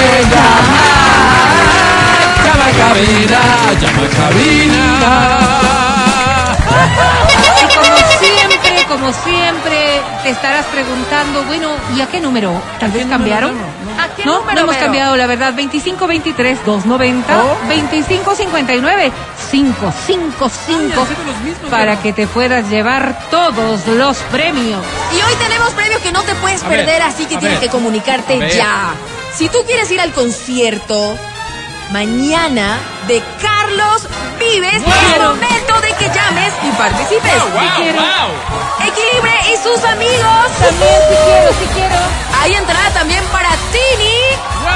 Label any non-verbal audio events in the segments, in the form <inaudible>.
llamar. Llama a cabina, llama a cabina. Y como siempre, como siempre, te estarás preguntando, bueno, ¿y a qué número? Tal vez cambiaron. ¿A qué No, número, no hemos cambiado, la verdad. 2523-290, Oh. 2559-555 para que te puedas llevar todos los premios. Y hoy tenemos premio que no te puedes A ver, perder, así que tienes ver, que comunicarte ya. Si tú quieres ir al concierto mañana de Carlos Vives, es Quiero. momento de que llames y participes. quiero. Equilibre y sus amigos. También, si quiero, si quiero. Hay entrada también para Tini,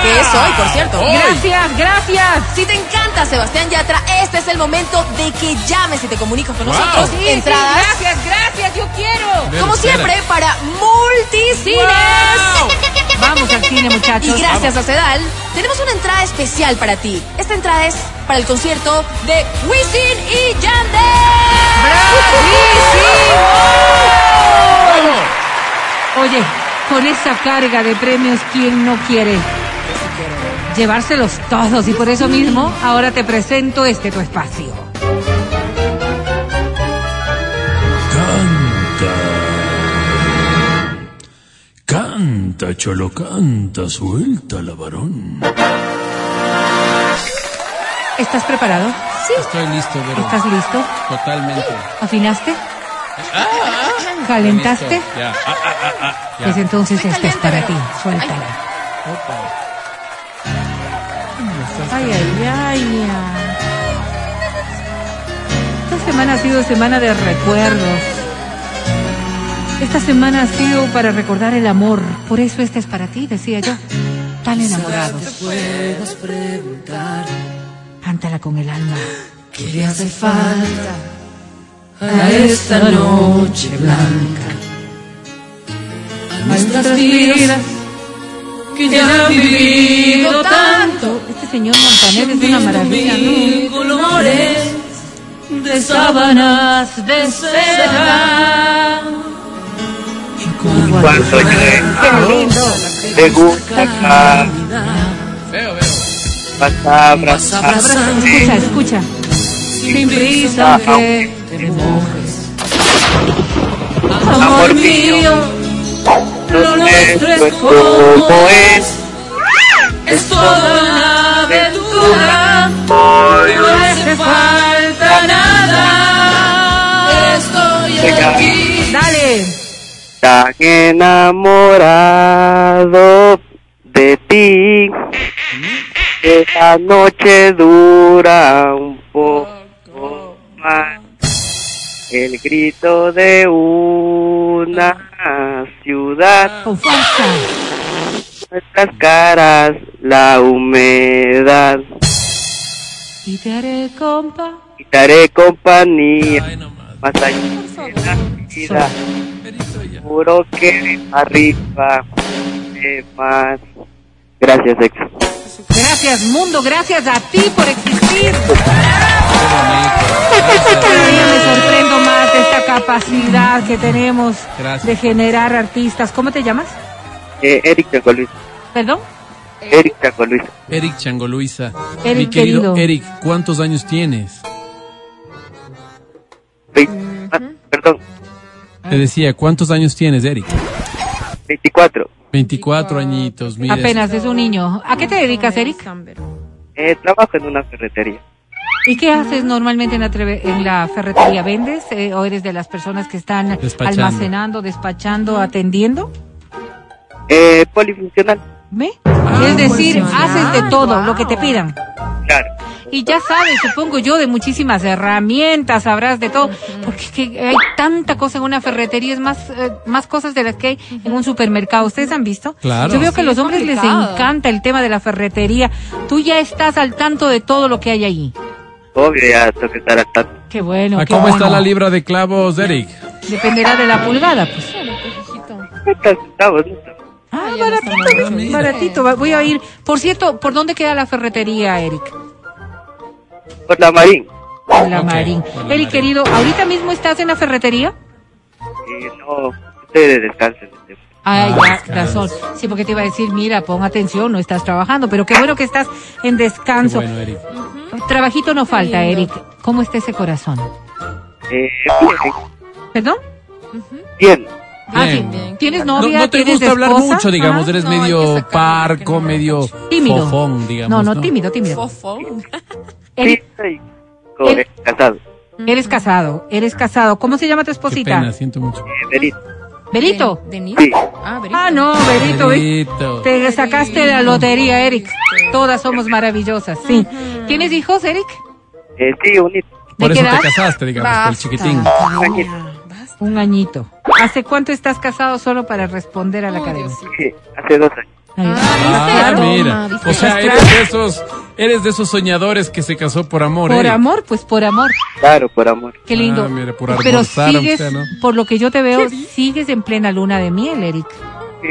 que es hoy, por cierto. Hoy. Gracias, gracias. Si te encanta Sebastián Yatra, este es el momento de que llames y te comunicas con Wow. nosotros. Sí, sí, Entradas, gracias, gracias, yo quiero. Como siempre, para Multicines. Wow. Vamos al cine, muchachos. Y gracias a Sedal, tenemos una entrada especial para ti. Esta entrada es para el concierto de Wisin y Yandel. Oye, con esa carga de premios, ¿quién no quiere? Llevárselos todos y por eso mismo ahora te presento este tu espacio. Canta. Canta, cholo, canta, suelta la varón. ¿Estás preparado? Estoy listo, Vero. ¿Estás listo? Totalmente. ¿Afinaste? ¿Calentaste? Ah, ah, ah, ah. Ya. Pues entonces esta es caliente, para ti. Suéltala. Opa. Ay, ay, ay. ay. Esta semana ha sido semana de recuerdos. Esta semana ha sido para recordar el amor. Por eso esta es para ti, decía yo. Tan enamorados. Cántala con el alma. qué le hace falta a esta noche blanca. A nuestras vidas que ya han vivido tanto. Este señor Montaner es una maravilla, ¿no? colores de sábanas de seda. Y Cuando llegue ¡Qué lindo! te gusta cada Veo, veo. palabra. Escucha, escucha. sin prisa que te mojes. Amor mío, lo nuestro es como es. Es toda una aventura, no hace falta nada. Estoy aquí. Dale. Tan enamorado de ti. Esta noche dura un poco más. El grito de una ciudad. Con fuerza. Nuestras caras, la humedad. Y te haré compa. Y te haré compañía Ay, no más. allá de la vida. Juro que arriba de más. Gracias, ex. Gracias, mundo. Gracias a ti por existir. Me sorprendo más de esta capacidad que tenemos Gracias. de generar artistas. ¿Cómo te llamas? Eh, Eric Chango Luis. ¿Perdón? Eric Chango Luis. Eric Chango Luisa. Eric, Mi querido, querido. Eric, ¿cuántos años tienes? Ah, perdón, Te decía, ¿cuántos años tienes, Eric? 24. 24 añitos, mira. Apenas es un niño. ¿A qué te dedicas, Eric? Eh, trabajo en una ferretería. ¿Y qué haces normalmente en la, treve- en la ferretería? ¿Vendes eh, o eres de las personas que están Despachando. almacenando, despachando, atendiendo? Eh, polifuncional. ¿Ve? Ah, es decir, haces de todo lo que te pidan. Claro. Y ya sabes, supongo yo, de muchísimas herramientas, sabrás de todo, porque es que hay tanta cosa en una ferretería, es más, eh, más cosas de las que hay en un supermercado. ¿Ustedes han visto? Claro. Yo veo que a los es hombres les encanta el tema de la ferretería. Tú ya estás al tanto de todo lo que hay ahí. Obvio, ya tengo que estar al tanto. Qué bueno. ¿A qué cómo está bueno. la libra de clavos, Eric? Dependerá de la pulgada, pues. No? Ah, ya no está baratito, baratito. Voy a ir. Por cierto, ¿por dónde queda la ferretería, Eric? Por la Marín. En la Ok, Marín. por la Eric, Marín. querido, ¿ahorita mismo estás en la ferretería? Y no, ustedes descansen. Ay, Ah, ya, razón. Sí, porque te iba a decir, mira, pon atención, no estás trabajando, pero qué bueno que estás en Qué descanso. bueno, Eric. Trabajito no falta, Eric. ¿Cómo está ese corazón? Eh, bien, ¿Perdón? bien. Ah, sí. Bien. Bien. ¿Tienes No, novia? no te ¿Tienes gusta hablar esposa? mucho, digamos, Ajá. eres No, hay que medio sacarlo porque parco, no- medio Tímido. fofón, digamos. No, no, tímido, tímido. Fofo. Sí, <laughs> Eric, estoy Él- casado. eres casado, eres casado. ¿Cómo se llama tu Qué esposita? pena, siento mucho. Eh, Berito. Berito. ¿De, de Sí. Ah, Berito. Ah, no, Berito. Berito. Te sacaste la lotería, Eric. Todas somos maravillosas, sí. ¿Tienes hijos, Eric? Eh, sí, bonito. Por ¿De eso te casaste, digamos, por el Basta. chiquitín. Basta. Un añito. ¿Hace cuánto estás casado solo para responder a la academia? Diosito. Sí, hace dos años. Ah, Toma, mira. ¿viste? O sea, eres de esos, eres de esos soñadores que se casó por amor, Por Eric. amor, pues por amor. Claro, por amor. Qué lindo. Ah, mira, por Pero sigues, sea, ¿no? por lo que yo te veo, sigues en plena luna de miel, Eric. Sí,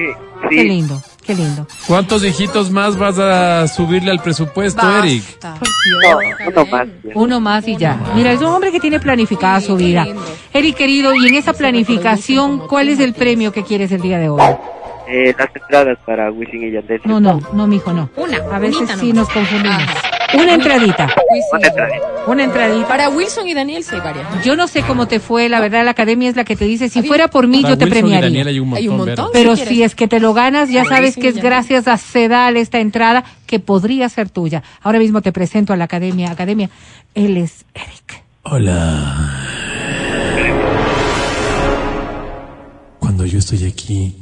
Qué sí. lindo, qué lindo. ¿Cuántos hijitos más vas a subirle al presupuesto, Eric? Basta. No, uno más. Uno más y ya. Mira, es un hombre que tiene planificada su qué vida. Eric, querido, y en esa planificación, ¿cuál es el premio que quieres el día de hoy? Eh, las entradas para Wisin y Yandel. No, no, no, mijo, no. Una, A veces sí nomás. nos confundimos. Ajá. Una entradita. Una entradita. una entradita. Para Wilson y Daniel se varía. Yo no sé cómo te fue, la verdad, la academia es la que te dice, si fuera por mí, Para yo te Wilson y premiaría. Daniel hay un montón, Hay un Vero. montón. Pero si es que te lo ganas, ya sabes que es gracias a Sedal esta entrada que podría ser tuya. Ahora mismo te presento a la academia. Academia, él es Eric. Hola. Cuando yo estoy aquí,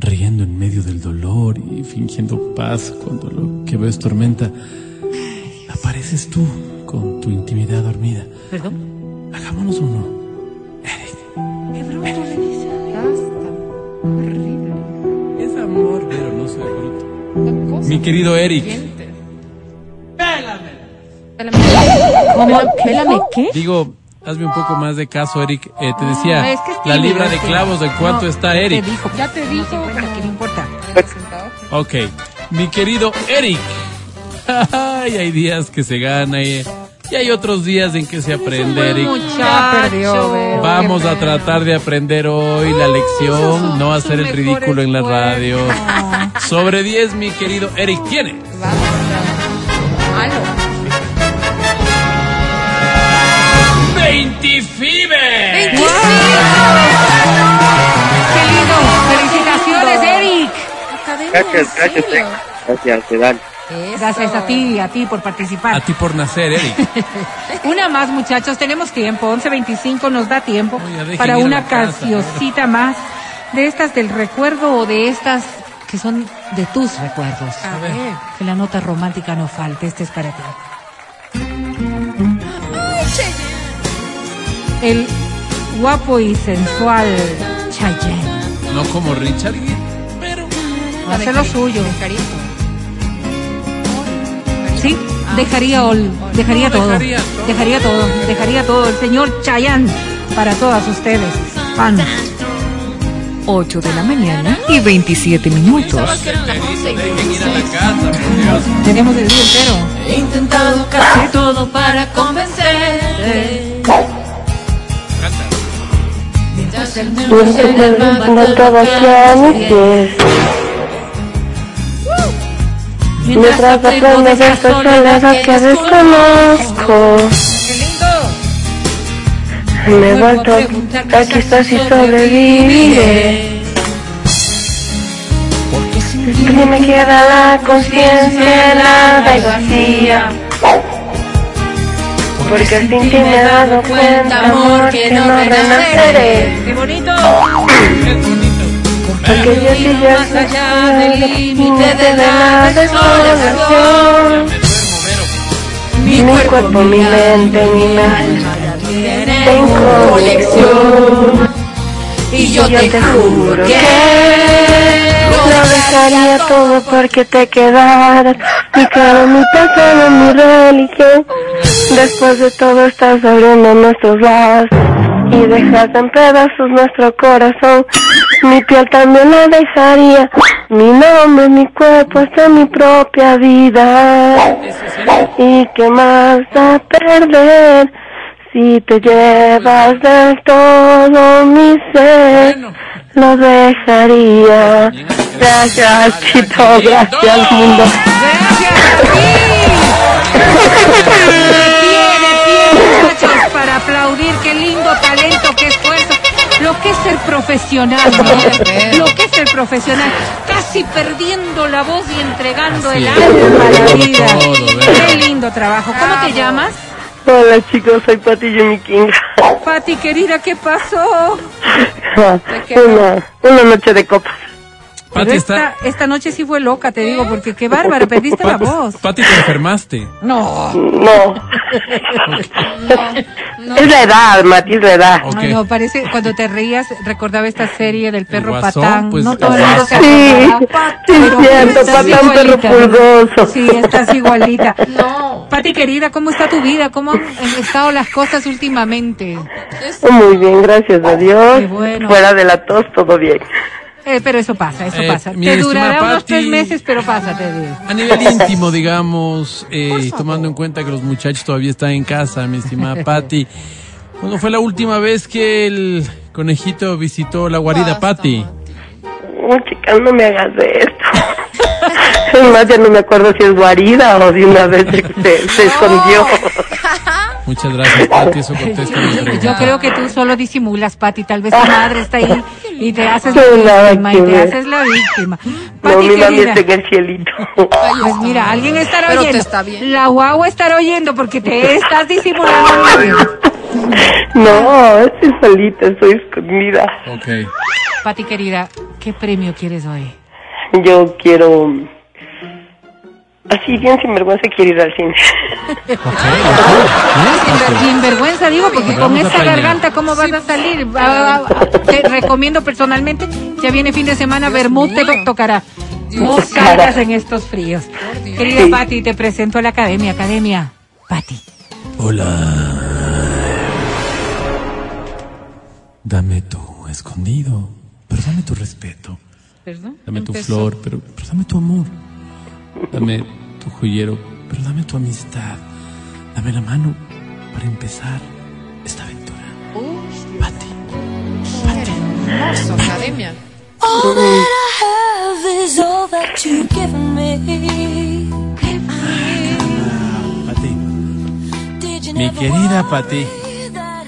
riendo en medio del dolor y fingiendo paz cuando lo que veo es tormenta, apareces tú con tu intimidad dormida. Perdón. Hagámonos uno. Es amor, pero no soy bruto. Mi querido Eric, ¿Cómo? ¿Pélame qué? digo, hazme un poco más de caso, Eric. Eh, te decía, Ah, es que es la tímido, libra de que- clavos, ¿de cuánto No, está Te Eric? dijo. Ya te dijo. No, ¿Qué le importa? Ok, mi querido Eric. Ay, hay días que se gana y, y hay otros días en que se aprende, Eric. Perdió. Vamos a tratar de aprender hoy la lección, no hacer el ridículo en la radio. Sobre 10, mi querido Eric, tiene. Aló. 20 Fibe. ¡Qué lindo! ¡Felicitaciones, Eric! Gracias, gracias. Gracias, Sedal. Gracias a ti y a ti por participar. A ti por nacer, Eric. <laughs> Una más, muchachos, tenemos tiempo. 11.25 nos da tiempo Oye, para una cancioncita más de estas del recuerdo o de estas que son de tus recuerdos. A ver. Que la nota romántica no falte. Este es para ti. El guapo y sensual Chayanne. No como Richard, pero Hace lo suyo. Cariño. Sí, dejaría, ol- dejaría todo. dejaría todo. Dejaría todo. Dejaría todo. El señor Chayanne para todas ustedes. Fan. 8 de la mañana y 27 minutos. Tenemos el día entero. He intentado casi todo Mientras se levanta hacia mis pies. Mientras aprendo de esta soledad que desconozco. Me he vuelto a quizás si sobreviviré Si me queda la conciencia helada y vacía Porque sin ti me he dado cuenta, amor, que no renaceré. ¡Qué bonito! Porque yo sí ya Más allá del límite de la desolación. Mi cuerpo, mi mente, mi alma en conexión Y yo te juro que dejaría todo porque te quedaras. Mi cara, mi pasado, mi religión. Después de todo estás abriendo nuestros lazos Y dejas en pedazos nuestro corazón. Mi piel también la dejaría. Mi nombre, mi cuerpo, hasta mi propia vida. ¿Y qué más da perder Si te llevas del todo mi ser. Lo dejaría. Gracias, Chito, gracias, mundo. Gracias a ti. De pie, para aplaudir. Qué lindo talento, qué esfuerzo. Lo que es ser profesional, ¿no? Lo que es ser profesional. Casi perdiendo la voz y entregando Así el alma a la vida. Qué lindo trabajo. ¿Cómo te llamas? Hola, chicos, soy Pati Jimmy King. Pati, querida, ¿qué pasó? <laughs> Una, una noche de copas. Pati esta, está. esta noche sí fue loca, te digo, porque qué bárbara, perdiste la voz. Pati, te enfermaste. No. No. Es la edad, Mati, es la edad. Ok. Ay, no, parece cuando te reías recordaba esta serie del perro Guasón, patán. pues, no todo el mundo se Sí, sí, cierto, estás patán perro igualita. pulgoso. Sí, estás igualita. No. Pati querida, ¿cómo está tu vida? ¿Cómo han estado las cosas últimamente? Muy bien, gracias a Dios. Qué bueno. Fuera de la tos, todo bien. Eh, pero eso pasa, eso Eh, pasa. Te durará unos Pati. tres meses, pero pasa, te digo. A nivel <laughs> íntimo, digamos, eh, tomando en cuenta que los muchachos todavía están en casa, mi estimada Patti. ¿Cuándo fue la última vez que el conejito visitó la guarida, Patti? Oh, chica, no me hagas de esto. <laughs> Es más, ya no me acuerdo si es guarida o de una vez se, se- se escondió. <laughs> Muchas gracias, Patti, eso contesta. Yo creo que tú solo disimulas, Pati. Tal vez tu madre está ahí y te haces la víctima y te haces la víctima. No, mi mami está en el cielito. Pues mira, alguien estará Pero te oyendo. está viendo. La guagua estará oyendo porque te estás disimulando. bien. <laughs> No, estoy solita, estoy escondida. Ok. Pati querida, ¿qué premio quieres hoy? Yo quiero... Así bien sinvergüenza quiero ir al cine. Sin vergüenza digo, porque con Vamos a esa planear. garganta, ¿cómo vas a salir? Ah, ah, ah, Te recomiendo personalmente, ya viene fin de semana, Bermud te to- tocará. No salgas en estos fríos. Querida Sí. Pati, te presento a la academia. Academia, Pati. Hola. Dame tu escondido, pero dame tu respeto. ¿Perdón? Dame tu flor, pero, pero dame tu amor. Dame tu joyero, pero dame tu amistad. Dame la mano para empezar esta aventura. Pati. Hermoso, academia. All that I have is all that you've given me. Pati. Mi querida Pati.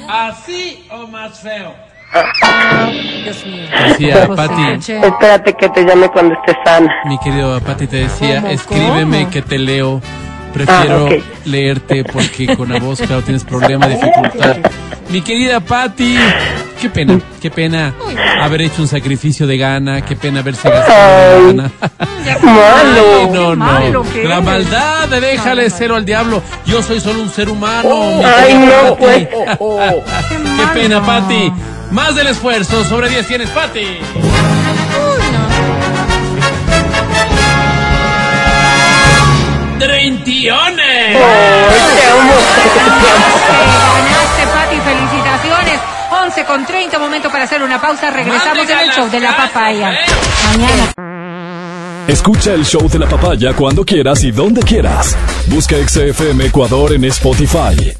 ¿Así o más feo? Dios mío. Decía Pati. Espérate que te llame cuando estés sana. Mi querido Pati te decía, ¿Cómo, escríbeme cómo? que te leo. Prefiero Ah, ok. leerte porque con la voz, claro, tienes problema, dificultad. Mi querida Pati, qué pena, qué pena haber hecho un sacrificio de gana, qué pena haberse gastado de Ay. gana. <laughs> Malo. Ay, no, qué malo no. que La maldad de déjale cero al diablo. Yo soy solo un ser humano. mi Ay, no, pues. <laughs> Qué pena, Pati. Más del esfuerzo, sobre 10 tienes, Pati. ¡Treintiones! Ganaste, Pati, felicitaciones. 11 con 30, momento para hacer una pausa. Regresamos en el show de la papaya. Mañana. Escucha el show de la papaya cuando quieras y donde quieras. Busca XFM Ecuador en Spotify.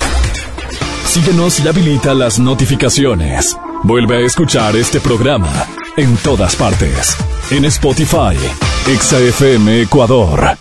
Síguenos y habilita las notificaciones. Vuelve a escuchar este programa en todas partes. En Spotify, XFM Ecuador.